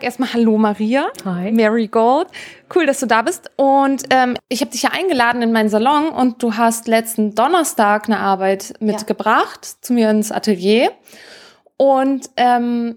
sag erstmal Hallo Maria. Hi. Mary Gold. Cool, dass du da bist. Und ähm, ich habe dich ja eingeladen in meinen Salon und du hast letzten Donnerstag eine Arbeit mitgebracht zu mir ins Atelier. Und ähm,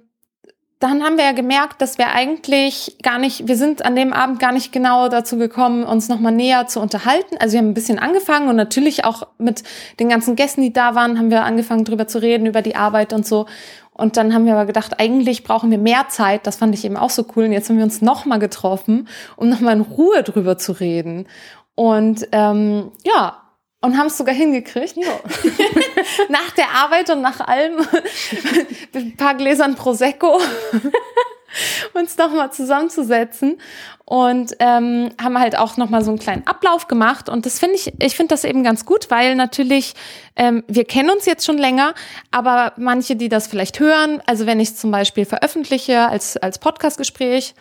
dann haben wir ja gemerkt, dass wir eigentlich gar nicht, wir sind an dem Abend gar nicht genau dazu gekommen, uns nochmal näher zu unterhalten. Also wir haben ein bisschen angefangen und natürlich auch mit den ganzen Gästen, die da waren, haben wir angefangen drüber zu reden, über die Arbeit und so. Und dann haben wir aber gedacht, eigentlich brauchen wir mehr Zeit. Das fand ich eben auch so cool. Und jetzt haben wir uns nochmal getroffen, um nochmal in Ruhe drüber zu reden. Und ähm, ja, und haben es sogar hingekriegt. Ja. nach der Arbeit und nach allem mit ein paar Gläsern Prosecco uns nochmal zusammenzusetzen und ähm, haben halt auch nochmal so einen kleinen Ablauf gemacht. Und das finde ich, ich finde das eben ganz gut, weil natürlich ähm, wir kennen uns jetzt schon länger, aber manche, die das vielleicht hören, also wenn ich es zum Beispiel veröffentliche als als Podcastgespräch,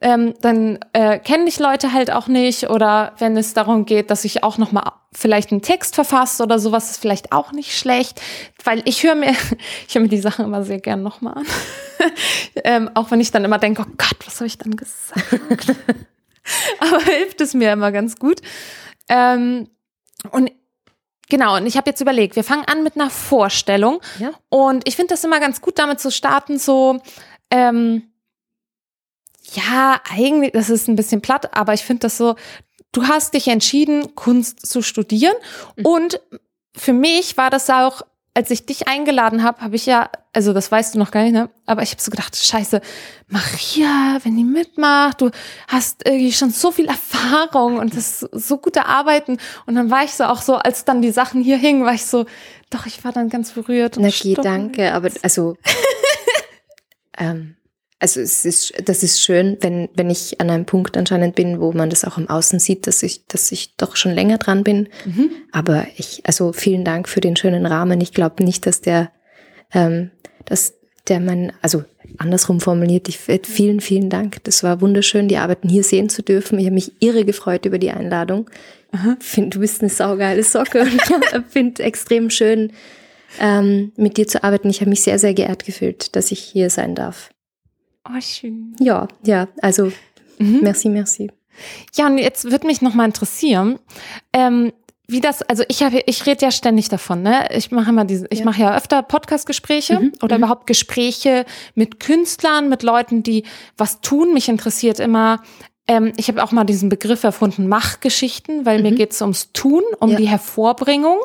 ähm, dann äh, kenne ich Leute halt auch nicht oder wenn es darum geht, dass ich auch noch mal vielleicht einen Text verfasse oder sowas, ist vielleicht auch nicht schlecht, weil ich höre mir ich höre mir die Sachen immer sehr gern noch mal an, ähm, auch wenn ich dann immer denke, oh Gott, was habe ich dann gesagt? Aber hilft es mir immer ganz gut. Ähm, und Genau, und ich habe jetzt überlegt, wir fangen an mit einer Vorstellung. Ja. Und ich finde das immer ganz gut, damit zu starten, so, ähm, ja, eigentlich, das ist ein bisschen platt, aber ich finde das so, du hast dich entschieden, Kunst zu studieren. Mhm. Und für mich war das auch, als ich dich eingeladen habe, habe ich ja, also das weißt du noch gar nicht, ne? Aber ich habe so gedacht, scheiße, Maria, wenn die mitmacht, du hast irgendwie schon so viel Erfahrung und das so gute Arbeiten. Und dann war ich so auch so, als dann die Sachen hier hingen, war ich so, doch, ich war dann ganz berührt. Und Na, danke, aber also ähm, also es ist, das ist schön, wenn, wenn ich an einem Punkt anscheinend bin, wo man das auch im Außen sieht, dass ich, dass ich doch schon länger dran bin. Mhm. Aber ich, also vielen Dank für den schönen Rahmen. Ich glaube nicht, dass der, ähm, dass der mein, also andersrum formuliert, ich, vielen, vielen Dank. Das war wunderschön, die Arbeiten hier sehen zu dürfen. Ich habe mich irre gefreut über die Einladung. Find, du bist eine saugeile Socke und ich finde extrem schön, ähm, mit dir zu arbeiten. Ich habe mich sehr, sehr geehrt gefühlt, dass ich hier sein darf. Oh, schön. Ja, ja, also mhm. merci, merci. Ja, und jetzt würde mich nochmal interessieren, ähm, wie das, also ich habe, ich rede ja ständig davon, ne? Ich mache immer diese, ich ja. mache ja öfter Podcast-Gespräche mhm. oder mhm. überhaupt Gespräche mit Künstlern, mit Leuten, die was tun. Mich interessiert immer, ähm, ich habe auch mal diesen Begriff erfunden, Machgeschichten, weil mhm. mir geht es ums Tun, um ja. die Hervorbringung.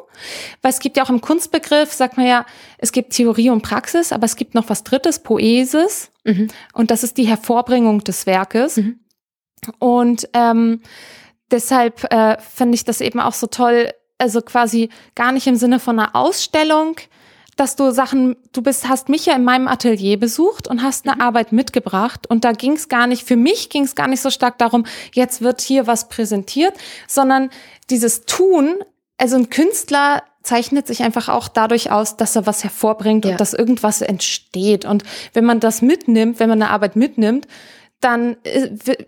Weil es gibt ja auch im Kunstbegriff, sagt man ja, es gibt Theorie und Praxis, aber es gibt noch was Drittes, Poesis. Mhm. Und das ist die Hervorbringung des Werkes. Mhm. Und ähm, deshalb äh, finde ich das eben auch so toll, also quasi gar nicht im Sinne von einer Ausstellung, dass du Sachen, du bist, hast mich ja in meinem Atelier besucht und hast eine mhm. Arbeit mitgebracht und da ging es gar nicht, für mich ging es gar nicht so stark darum, jetzt wird hier was präsentiert, sondern dieses Tun, also ein Künstler zeichnet sich einfach auch dadurch aus, dass er was hervorbringt ja. und dass irgendwas entsteht. Und wenn man das mitnimmt, wenn man eine Arbeit mitnimmt, dann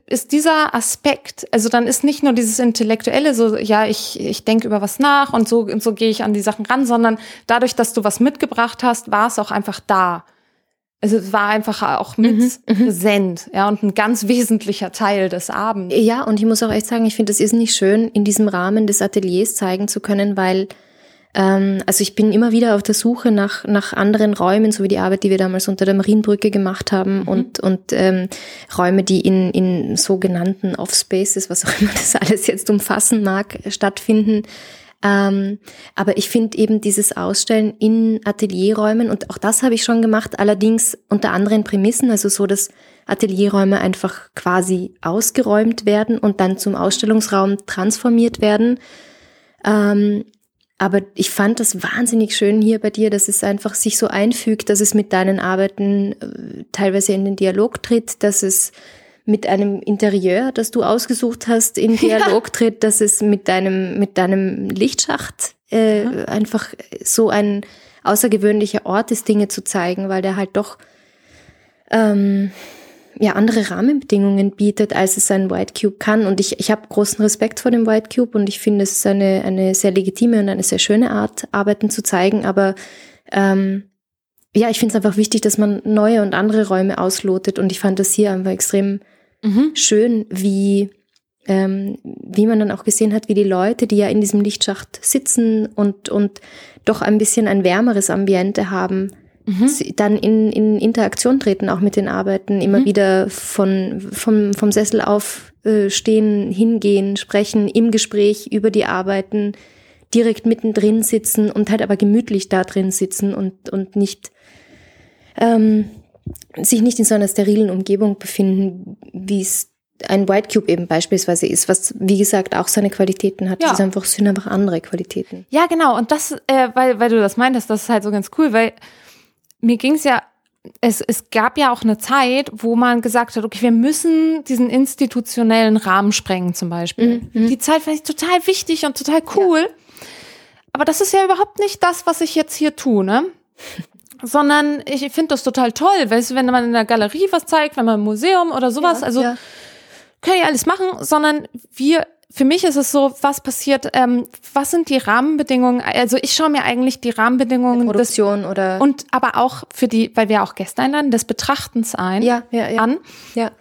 ist dieser Aspekt, also dann ist nicht nur dieses Intellektuelle, so, ja, ich, ich denke über was nach und so, und so gehe ich an die Sachen ran, sondern dadurch, dass du was mitgebracht hast, war es auch einfach da. Also es war einfach auch mit mhm, mhm, präsent, ja, und ein ganz wesentlicher Teil des Abends. Ja, und ich muss auch echt sagen, ich finde, es ist nicht schön, in diesem Rahmen des Ateliers zeigen zu können, weil also ich bin immer wieder auf der Suche nach, nach anderen Räumen, so wie die Arbeit, die wir damals unter der Marienbrücke gemacht haben mhm. und, und ähm, Räume, die in, in sogenannten Off-Spaces, was auch immer das alles jetzt umfassen mag, stattfinden. Ähm, aber ich finde eben dieses Ausstellen in Atelierräumen, und auch das habe ich schon gemacht, allerdings unter anderen Prämissen, also so, dass Atelierräume einfach quasi ausgeräumt werden und dann zum Ausstellungsraum transformiert werden. Ähm, aber ich fand das wahnsinnig schön hier bei dir, dass es einfach sich so einfügt, dass es mit deinen Arbeiten äh, teilweise in den Dialog tritt, dass es mit einem Interieur, das du ausgesucht hast, in Dialog ja. tritt, dass es mit deinem, mit deinem Lichtschacht äh, ja. einfach so ein außergewöhnlicher Ort ist, Dinge zu zeigen, weil der halt doch ähm, ja, andere Rahmenbedingungen bietet, als es ein White Cube kann. Und ich, ich habe großen Respekt vor dem White Cube und ich finde, es ist eine, eine sehr legitime und eine sehr schöne Art, Arbeiten zu zeigen. Aber ähm, ja, ich finde es einfach wichtig, dass man neue und andere Räume auslotet. Und ich fand das hier einfach extrem mhm. schön, wie, ähm, wie man dann auch gesehen hat, wie die Leute, die ja in diesem Lichtschacht sitzen und, und doch ein bisschen ein wärmeres Ambiente haben, mhm. dann in, in Interaktion treten, auch mit den Arbeiten, immer mhm. wieder von, vom, vom Sessel aufstehen, hingehen, sprechen, im Gespräch über die Arbeiten, direkt mittendrin sitzen und halt aber gemütlich da drin sitzen und, und nicht ähm, sich nicht in so einer sterilen Umgebung befinden, wie es ein White Cube eben beispielsweise ist, was wie gesagt auch seine Qualitäten hat. Ja. Das ist einfach, sind einfach andere Qualitäten. Ja, genau. Und das, äh, weil, weil du das meintest, das ist halt so ganz cool, weil mir ging es ja, es, es gab ja auch eine Zeit, wo man gesagt hat, okay, wir müssen diesen institutionellen Rahmen sprengen zum Beispiel. Mhm. mhm. Die Zeit fand ich total wichtig und total cool. Ja. Aber das ist ja überhaupt nicht das, was ich jetzt hier tue, ne? Sondern ich finde das total toll, weißt du, wenn man in der Galerie was zeigt, wenn man im Museum oder sowas, ja, also ja. können ja alles machen, sondern wir für mich ist es so, was passiert, ähm, was sind die Rahmenbedingungen? Also ich schaue mir eigentlich die Rahmenbedingungen der Produktion des, oder und aber auch für die, weil wir auch Gäste einladen, des Betrachtens ein ja, ja, ja. an. Ja.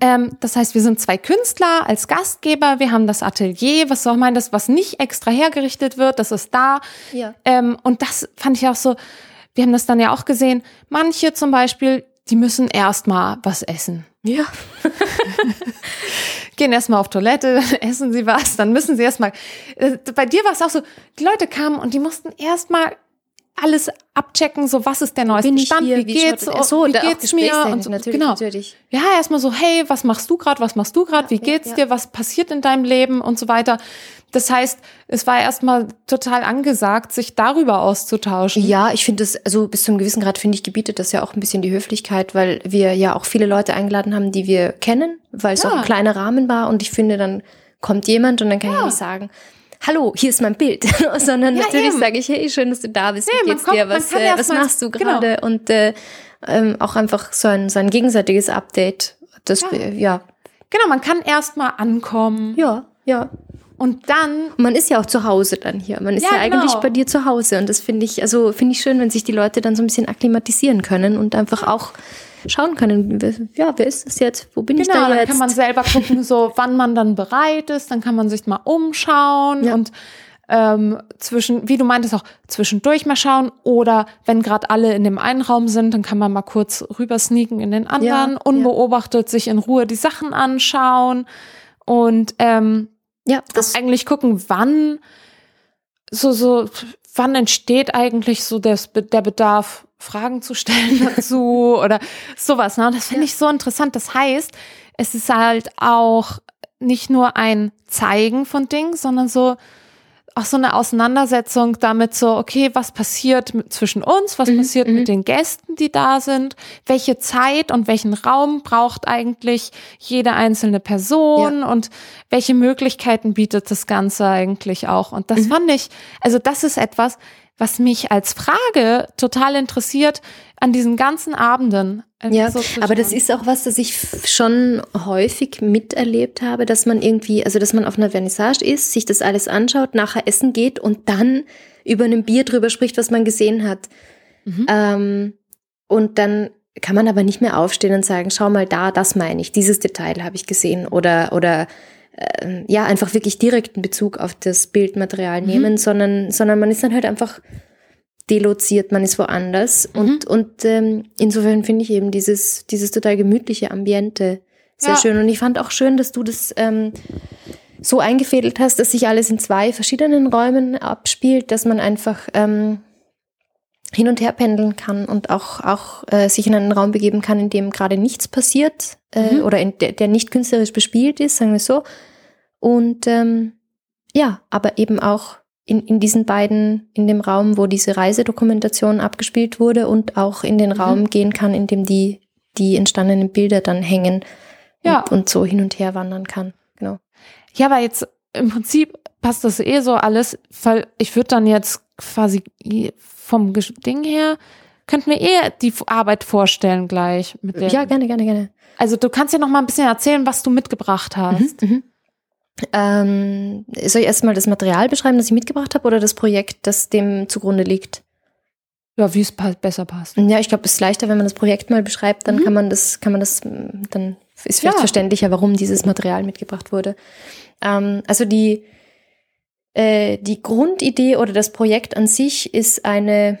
Ähm, das heißt, wir sind zwei Künstler als Gastgeber, wir haben das Atelier, was soll man das, was nicht extra hergerichtet wird, das ist da. Ja. Ähm, und das fand ich auch so, wir haben das dann ja auch gesehen, manche zum Beispiel, die müssen erstmal was essen. Ja. Gehen erstmal auf Toilette, dann essen sie was, dann müssen sie erstmal. Äh, bei dir war es auch so, die Leute kamen und die mussten erstmal alles abchecken, so was ist der neueste Bin Stand, hier, wie, geht's, wie, so, wie geht's mir und so, natürlich, genau. natürlich. Ja, erstmal so, hey, was machst du gerade, was machst du gerade, wie geht's ja, ja. dir, was passiert in deinem Leben und so weiter. Das heißt, es war erstmal total angesagt, sich darüber auszutauschen. Ja, ich finde das, also bis zum gewissen Grad finde ich gebietet das ja auch ein bisschen die Höflichkeit, weil wir ja auch viele Leute eingeladen haben, die wir kennen, weil es ja. auch ein kleiner Rahmen war und ich finde, dann kommt jemand und dann kann ja. ich nicht sagen, hallo, hier ist mein Bild, sondern ja, natürlich sage ich, hey, schön, dass du da bist, wie geht's kommt, dir, was, äh, was machst du genau. gerade genau. und äh, ähm, auch einfach so ein, so ein gegenseitiges Update. Das, ja. ja. Genau, man kann erstmal ankommen. Ja, ja. Und dann. Man ist ja auch zu Hause dann hier. Man ist ja, ja eigentlich genau. bei dir zu Hause. Und das finde ich, also finde ich schön, wenn sich die Leute dann so ein bisschen akklimatisieren können und einfach auch schauen können, ja, wer ist das jetzt? Wo bin genau, ich da jetzt? Dann kann man selber gucken, so wann man dann bereit ist, dann kann man sich mal umschauen ja. und ähm, zwischen, wie du meintest, auch zwischendurch mal schauen oder wenn gerade alle in dem einen Raum sind, dann kann man mal kurz rüber sneaken in den anderen, ja, unbeobachtet ja. sich in Ruhe die Sachen anschauen und ähm, ja, das eigentlich gucken, wann so so wann entsteht eigentlich so der, der Bedarf Fragen zu stellen dazu oder sowas. Ne? Das finde ja. ich so interessant. Das heißt, es ist halt auch nicht nur ein Zeigen von Dingen, sondern so auch so eine Auseinandersetzung damit so, okay, was passiert mit, zwischen uns, was mhm, passiert mit mhm. den Gästen, die da sind, welche Zeit und welchen Raum braucht eigentlich jede einzelne Person ja. und welche Möglichkeiten bietet das Ganze eigentlich auch. Und das mhm. fand ich, also das ist etwas, was mich als Frage total interessiert an diesen ganzen Abenden. Ja, so aber das ist auch was, das ich schon häufig miterlebt habe, dass man irgendwie, also dass man auf einer Vernissage ist, sich das alles anschaut, nachher essen geht und dann über einem Bier drüber spricht, was man gesehen hat. Mhm. Ähm, und dann kann man aber nicht mehr aufstehen und sagen, schau mal da, das meine ich, dieses Detail habe ich gesehen oder oder äh, ja, einfach wirklich direkten Bezug auf das Bildmaterial mhm. nehmen, sondern, sondern man ist dann halt einfach deloziert, man ist woanders. Mhm. Und, und ähm, insofern finde ich eben dieses, dieses total gemütliche Ambiente sehr ja. schön. Und ich fand auch schön, dass du das ähm, so eingefädelt hast, dass sich alles in zwei verschiedenen Räumen abspielt, dass man einfach ähm, hin und her pendeln kann und auch, auch äh, sich in einen Raum begeben kann, in dem gerade nichts passiert äh, mhm. oder in der, der nicht künstlerisch bespielt ist, sagen wir so. Und ähm, ja, aber eben auch in, in diesen beiden, in dem Raum, wo diese Reisedokumentation abgespielt wurde und auch in den mhm. Raum gehen kann, in dem die, die entstandenen Bilder dann hängen ja. und, und so hin und her wandern kann. Genau. Ja, aber jetzt im Prinzip passt das eh so alles, weil ich würde dann jetzt quasi vom Ding her, könnten wir eh die Arbeit vorstellen gleich. Mit der, ja, gerne, gerne, gerne. Also du kannst ja noch mal ein bisschen erzählen, was du mitgebracht hast. Mhm, mhm. Ähm, soll ich erstmal das Material beschreiben, das ich mitgebracht habe, oder das Projekt, das dem zugrunde liegt? Ja, wie es besser passt. Ja, ich glaube, es ist leichter, wenn man das Projekt mal beschreibt, dann mhm. kann man das, kann man das, dann ist vielleicht ja. verständlicher, warum dieses Material mitgebracht wurde. Ähm, also die, äh, die Grundidee oder das Projekt an sich ist eine,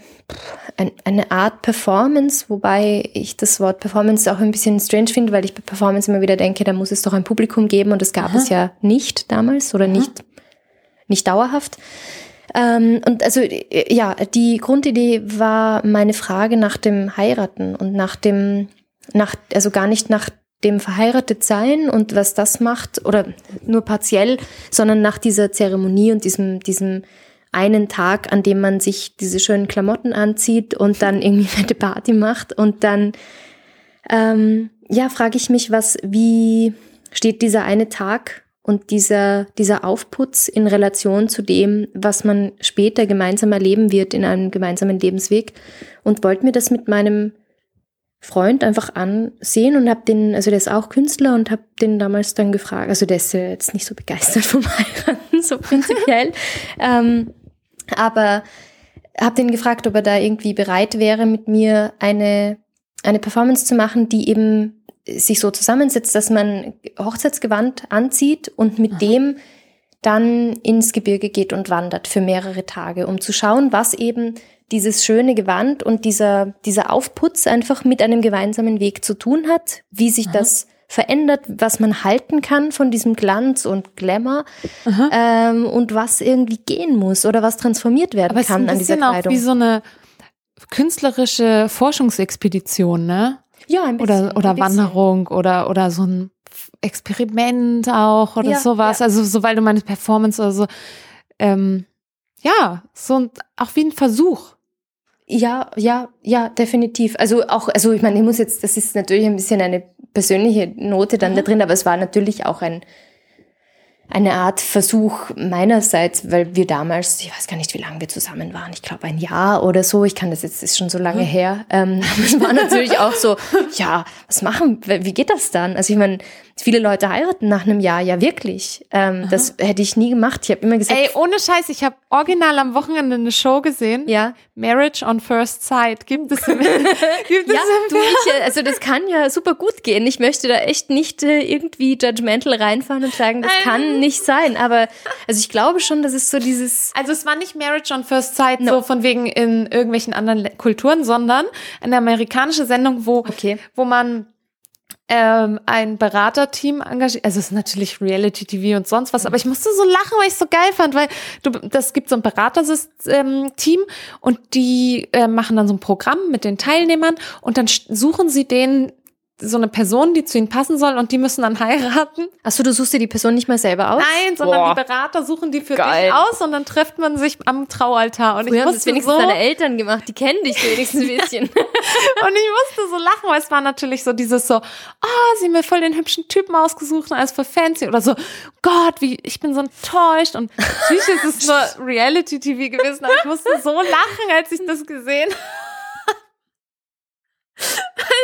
ein, eine Art Performance, wobei ich das Wort Performance auch ein bisschen strange finde, weil ich bei Performance immer wieder denke, da muss es doch ein Publikum geben und das gab Aha. es ja nicht damals oder Aha. nicht, nicht dauerhaft. Ähm, und also ja, die Grundidee war meine Frage nach dem Heiraten und nach dem, nach, also gar nicht nach dem verheiratet sein und was das macht, oder nur partiell, sondern nach dieser Zeremonie und diesem, diesem einen Tag, an dem man sich diese schönen Klamotten anzieht und dann irgendwie eine Party macht. Und dann, ähm, ja, frage ich mich, was, wie steht dieser eine Tag und dieser, dieser Aufputz in Relation zu dem, was man später gemeinsam erleben wird in einem gemeinsamen Lebensweg? Und wollte mir das mit meinem Freund einfach ansehen und habe den, also der ist auch Künstler und habe den damals dann gefragt, also der ist ja jetzt nicht so begeistert vom Heiraten, so prinzipiell, ähm, aber habe den gefragt, ob er da irgendwie bereit wäre, mit mir eine, eine Performance zu machen, die eben sich so zusammensetzt, dass man Hochzeitsgewand anzieht und mit Aha. dem dann ins Gebirge geht und wandert für mehrere Tage, um zu schauen, was eben dieses schöne Gewand und dieser, dieser Aufputz einfach mit einem gemeinsamen Weg zu tun hat, wie sich Aha. das verändert, was man halten kann von diesem Glanz und Glamour ähm, und was irgendwie gehen muss oder was transformiert werden Aber kann an dieser Kleidung. Auch wie so eine künstlerische Forschungsexpedition, ne? Ja, ein bisschen. Oder, oder ein bisschen. Wanderung oder, oder so ein Experiment auch oder ja, sowas. Ja. Also so, weil du meinst Performance oder so. Ähm, ja, so ein, auch wie ein Versuch. Ja, ja, ja, definitiv. Also auch, also ich meine, ich muss jetzt, das ist natürlich ein bisschen eine persönliche Note dann mhm. da drin, aber es war natürlich auch ein, eine Art Versuch meinerseits, weil wir damals, ich weiß gar nicht, wie lange wir zusammen waren, ich glaube ein Jahr oder so, ich kann das jetzt, ist schon so lange mhm. her. Ähm, es war natürlich auch so, ja, was machen, wie geht das dann? Also ich meine, Viele Leute heiraten nach einem Jahr, ja wirklich. Ähm, das hätte ich nie gemacht. Ich habe immer gesagt. Ey, ohne Scheiß, ich habe original am Wochenende eine Show gesehen. Ja. Marriage on First Sight. Gibt es im, gibt es ja, du, ich, also das kann ja super gut gehen. Ich möchte da echt nicht äh, irgendwie judgmental reinfahren und sagen, das ähm. kann nicht sein. Aber also ich glaube schon, dass es so dieses. Also es war nicht Marriage on First Sight no. so von wegen in irgendwelchen anderen Kulturen, sondern eine amerikanische Sendung, wo, okay. wo man ähm, ein Beraterteam engagiert. Also es ist natürlich Reality TV und sonst was, aber ich musste so lachen, weil ich es so geil fand, weil du, das gibt so ein Beraterteam und die äh, machen dann so ein Programm mit den Teilnehmern und dann suchen sie denen so eine Person, die zu ihnen passen soll und die müssen dann heiraten. Achso, du suchst dir die Person nicht mal selber aus? Nein, sondern Boah. die Berater suchen die für Geil. dich aus und dann trifft man sich am Traualtar. Und Früher ich musste wenigstens so deine Eltern gemacht, die kennen dich wenigstens ein bisschen. und ich musste so lachen, weil es war natürlich so dieses so, ah, oh, sie haben mir voll den hübschen Typen ausgesucht und alles voll fancy oder so, Gott, wie, ich bin so enttäuscht und natürlich ist es nur Reality-TV gewesen, aber ich musste so lachen, als ich das gesehen habe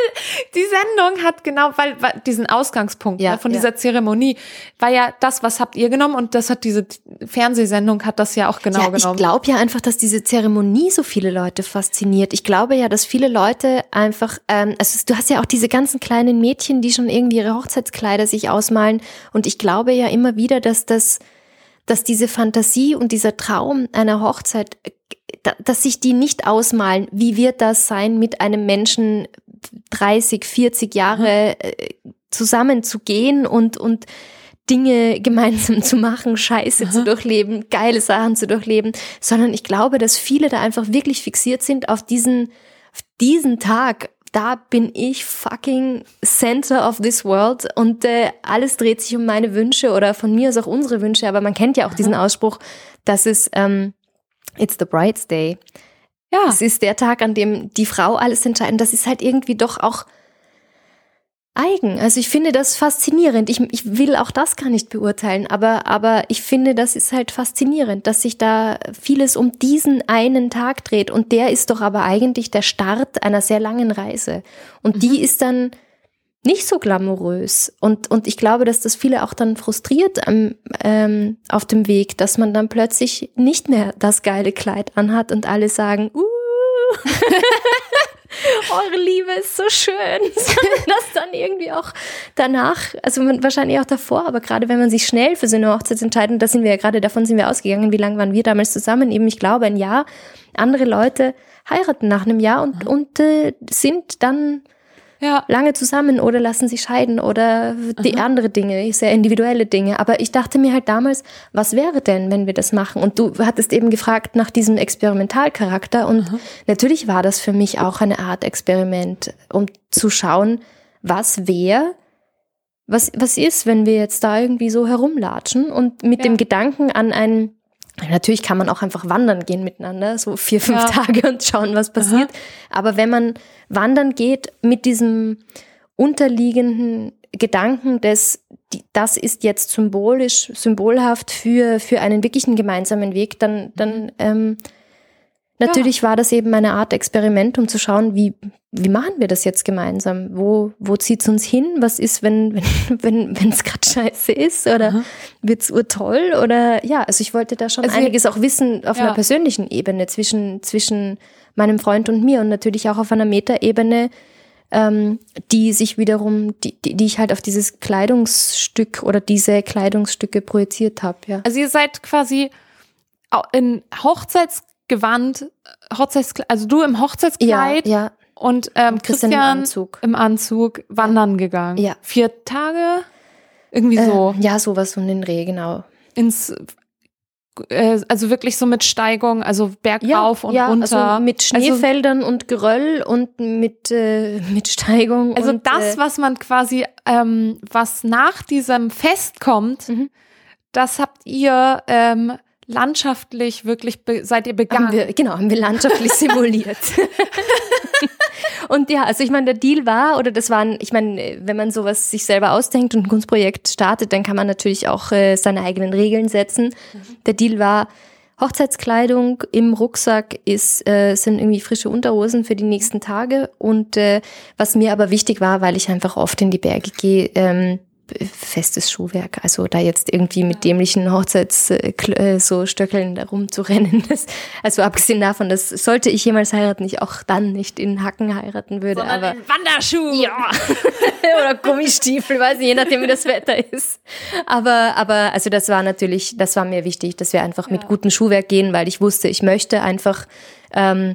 die Sendung hat genau, weil, weil diesen Ausgangspunkt ja, ne, von ja. dieser Zeremonie war ja das, was habt ihr genommen und das hat diese Fernsehsendung hat das ja auch genau ja, genommen. Ich glaube ja einfach, dass diese Zeremonie so viele Leute fasziniert. Ich glaube ja, dass viele Leute einfach, ähm, also du hast ja auch diese ganzen kleinen Mädchen, die schon irgendwie ihre Hochzeitskleider sich ausmalen und ich glaube ja immer wieder, dass das, dass diese Fantasie und dieser Traum einer Hochzeit dass sich die nicht ausmalen, wie wird das sein, mit einem Menschen 30, 40 Jahre äh, zusammen zu gehen und, und Dinge gemeinsam zu machen, Scheiße Aha. zu durchleben, geile Sachen zu durchleben, sondern ich glaube, dass viele da einfach wirklich fixiert sind auf diesen, auf diesen Tag. Da bin ich fucking center of this world und äh, alles dreht sich um meine Wünsche oder von mir aus auch unsere Wünsche, aber man kennt ja auch Aha. diesen Ausspruch, dass es ähm, It's the Bride's Day. Ja. Es ist der Tag, an dem die Frau alles entscheidet. Das ist halt irgendwie doch auch eigen. Also ich finde das faszinierend. Ich, ich will auch das gar nicht beurteilen, aber, aber ich finde, das ist halt faszinierend, dass sich da vieles um diesen einen Tag dreht. Und der ist doch aber eigentlich der Start einer sehr langen Reise. Und mhm. die ist dann nicht so glamourös. Und, und ich glaube, dass das viele auch dann frustriert am, ähm, auf dem Weg, dass man dann plötzlich nicht mehr das geile Kleid anhat und alle sagen, uh, eure Liebe ist so schön. das dann irgendwie auch danach, also wahrscheinlich auch davor, aber gerade wenn man sich schnell für so eine Hochzeit entscheidet, da sind wir ja gerade, davon sind wir ausgegangen, wie lange waren wir damals zusammen? Eben, ich glaube, ein Jahr. Andere Leute heiraten nach einem Jahr und, und äh, sind dann ja. lange zusammen oder lassen sich scheiden oder die Aha. andere Dinge, sehr individuelle Dinge. Aber ich dachte mir halt damals, was wäre denn, wenn wir das machen? Und du hattest eben gefragt nach diesem Experimentalcharakter und Aha. natürlich war das für mich auch eine Art Experiment, um zu schauen, was wäre, was, was ist, wenn wir jetzt da irgendwie so herumlatschen und mit ja. dem Gedanken an ein Natürlich kann man auch einfach wandern gehen miteinander, so vier, fünf ja. Tage und schauen, was passiert. Aha. Aber wenn man wandern geht mit diesem unterliegenden Gedanken des, das ist jetzt symbolisch, symbolhaft für, für einen wirklichen gemeinsamen Weg, dann, dann ähm, Natürlich ja. war das eben eine Art Experiment, um zu schauen, wie, wie machen wir das jetzt gemeinsam? Wo, wo zieht es uns hin? Was ist, wenn wenn wenn wenn, es gerade scheiße ist? Oder wird es urtoll? Oder ja, also ich wollte da schon also einiges auch wissen auf ja. einer persönlichen Ebene zwischen, zwischen meinem Freund und mir und natürlich auch auf einer Metaebene, ähm, die sich wiederum, die, die, die ich halt auf dieses Kleidungsstück oder diese Kleidungsstücke projiziert habe. Ja. Also ihr seid quasi in Hochzeits Gewand, Hochzeitskleid, also du im Hochzeitskleid ja, ja. und ähm, Christian, im Anzug. im Anzug wandern gegangen. Ja. Vier Tage? Irgendwie so. Äh, ja, sowas um den Dreh, genau. Ins äh, also wirklich so mit Steigung, also bergauf ja, und ja, runter. Also mit also Schneefeldern also, und Geröll und mit, äh, mit Steigung. Also und, das, äh, was man quasi, ähm, was nach diesem Fest kommt, mhm. das habt ihr ähm, landschaftlich wirklich seid ihr begangen? Haben wir, genau, haben wir landschaftlich simuliert. und ja, also ich meine, der Deal war, oder das waren, ich meine, wenn man sowas sich selber ausdenkt und ein Kunstprojekt startet, dann kann man natürlich auch äh, seine eigenen Regeln setzen. Mhm. Der Deal war, Hochzeitskleidung im Rucksack ist, äh, sind irgendwie frische Unterhosen für die nächsten Tage. Und äh, was mir aber wichtig war, weil ich einfach oft in die Berge gehe, ähm, festes Schuhwerk. Also da jetzt irgendwie mit dämlichen Hochzeits äh, so Stöckeln da rumzurennen. Das, also abgesehen davon, dass sollte ich jemals heiraten, ich auch dann nicht in Hacken heiraten würde. Sondern aber in Wanderschuh. Ja. Oder Gummistiefel, weiß nicht, je nachdem wie das Wetter ist. Aber, aber also das war natürlich, das war mir wichtig, dass wir einfach ja. mit gutem Schuhwerk gehen, weil ich wusste, ich möchte einfach ähm,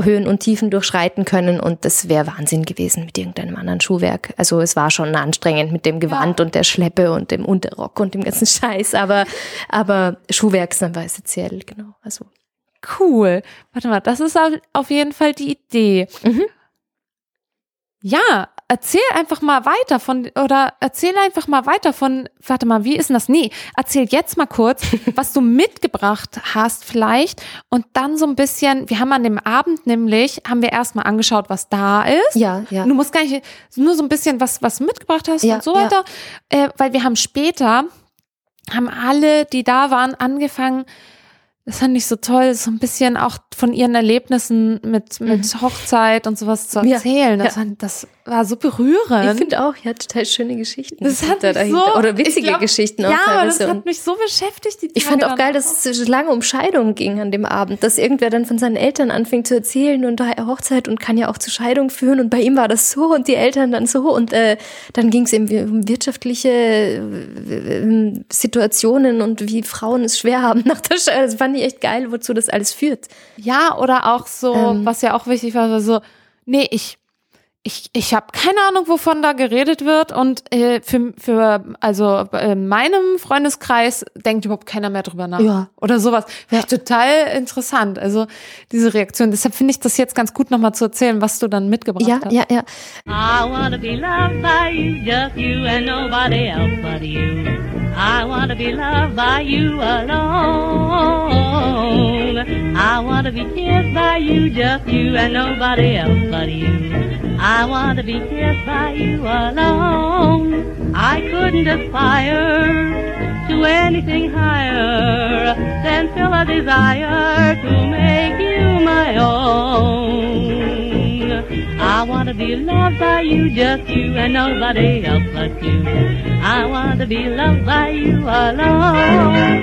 Höhen und Tiefen durchschreiten können und das wäre Wahnsinn gewesen mit irgendeinem anderen Schuhwerk. Also es war schon anstrengend mit dem Gewand ja. und der Schleppe und dem Unterrock und dem ganzen Scheiß, aber, aber Schuhwerk ist einfach essentiell, genau. Also. Cool. Warte mal, das ist auf jeden Fall die Idee. Mhm. Ja, erzähl einfach mal weiter von, oder erzähl einfach mal weiter von, warte mal, wie ist denn das? Nee, erzähl jetzt mal kurz, was du mitgebracht hast vielleicht und dann so ein bisschen, wir haben an dem Abend nämlich, haben wir erstmal angeschaut, was da ist. Ja, ja. Du musst gar nicht, nur so ein bisschen was, was mitgebracht hast ja, und so weiter, ja. äh, weil wir haben später, haben alle, die da waren, angefangen, das fand ich so toll, so ein bisschen auch von ihren Erlebnissen mit, mit mhm. Hochzeit und sowas zu erzählen. Ja, das, ja. War, das, war so berührend. Ich finde auch, ja, total schöne Geschichten. Das hat da mich so, Oder witzige glaub, Geschichten auch. Ja, aber das hat mich so beschäftigt. ich fand auch geil, dass es lange um Scheidung ging an dem Abend, dass irgendwer dann von seinen Eltern anfing zu erzählen und da Hochzeit und kann ja auch zu Scheidung führen und bei ihm war das so und die Eltern dann so und äh, dann ging es eben um wirtschaftliche äh, Situationen und wie Frauen es schwer haben nach der Scheidung. Das fand ich echt geil, wozu das alles führt. Ja, oder auch so, ähm, was ja auch wichtig war, war so, nee, ich ich, ich habe keine Ahnung, wovon da geredet wird und äh, für, für also in meinem Freundeskreis denkt überhaupt keiner mehr drüber nach ja. oder sowas. Ja. Total interessant. Also diese Reaktion. Deshalb finde ich das jetzt ganz gut nochmal zu erzählen, was du dann mitgebracht ja, hast. Ja, ja, ja. I wanna be loved by you, just you and nobody else but you. I wanna be loved by you alone. I wanna be kissed by you, just you and nobody else but you. I want to be kissed by you alone. I couldn't aspire to anything higher than feel a desire to make you my own. I want to be loved by you, just you and nobody else but you. I want to be loved by you alone.